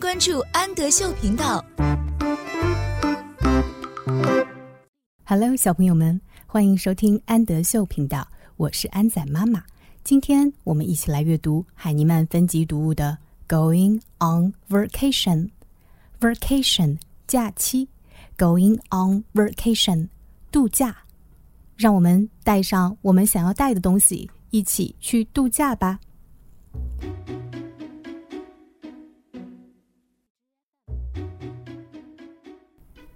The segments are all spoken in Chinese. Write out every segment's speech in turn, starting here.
关注安德秀频道。Hello，小朋友们，欢迎收听安德秀频道，我是安仔妈妈。今天我们一起来阅读海尼曼分级读物的《Going on Vacation》。Vacation 假期，Going on Vacation 度假。让我们带上我们想要带的东西，一起去度假吧。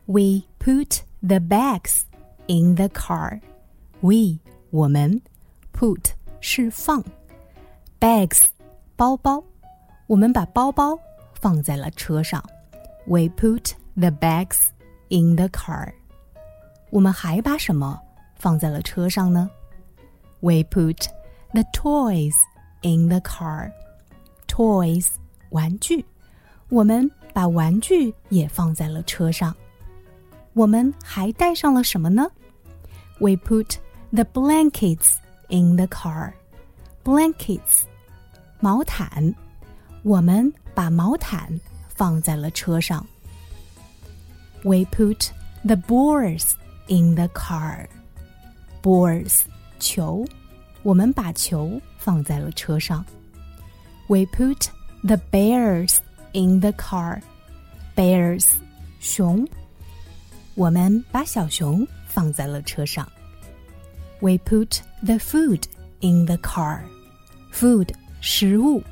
We put the bags in the car. We 我们 put 是放 bags 包包，我们把包包放在了车上。We put the bags in the car. 我们还把什么放在了车上呢？We put the toys in the car. Toys 玩具，我们把玩具也放在了车上。 我们还带上了什么呢？We put the blankets in the car. Blankets，毛毯。我们把毛毯放在了车上。We put the balls in the car. Balls，球。我们把球放在了车上。We put the bears in the car. Bears，熊。 我们把小熊放在了车上。We put the food in the car. Food 食物，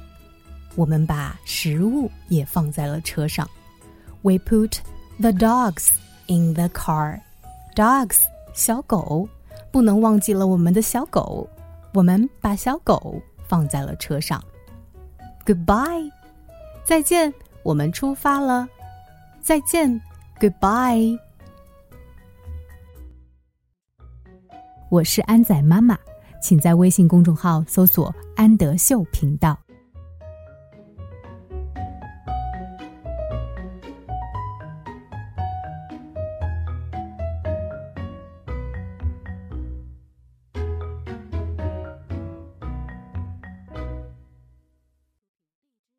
我们把食物也放在了车上。We put the dogs in the car. Dogs 小狗，不能忘记了我们的小狗。我们把小狗放在了车上。Goodbye，再见，我们出发了。再见，Goodbye。我是安仔妈妈，请在微信公众号搜索“安德秀频道”。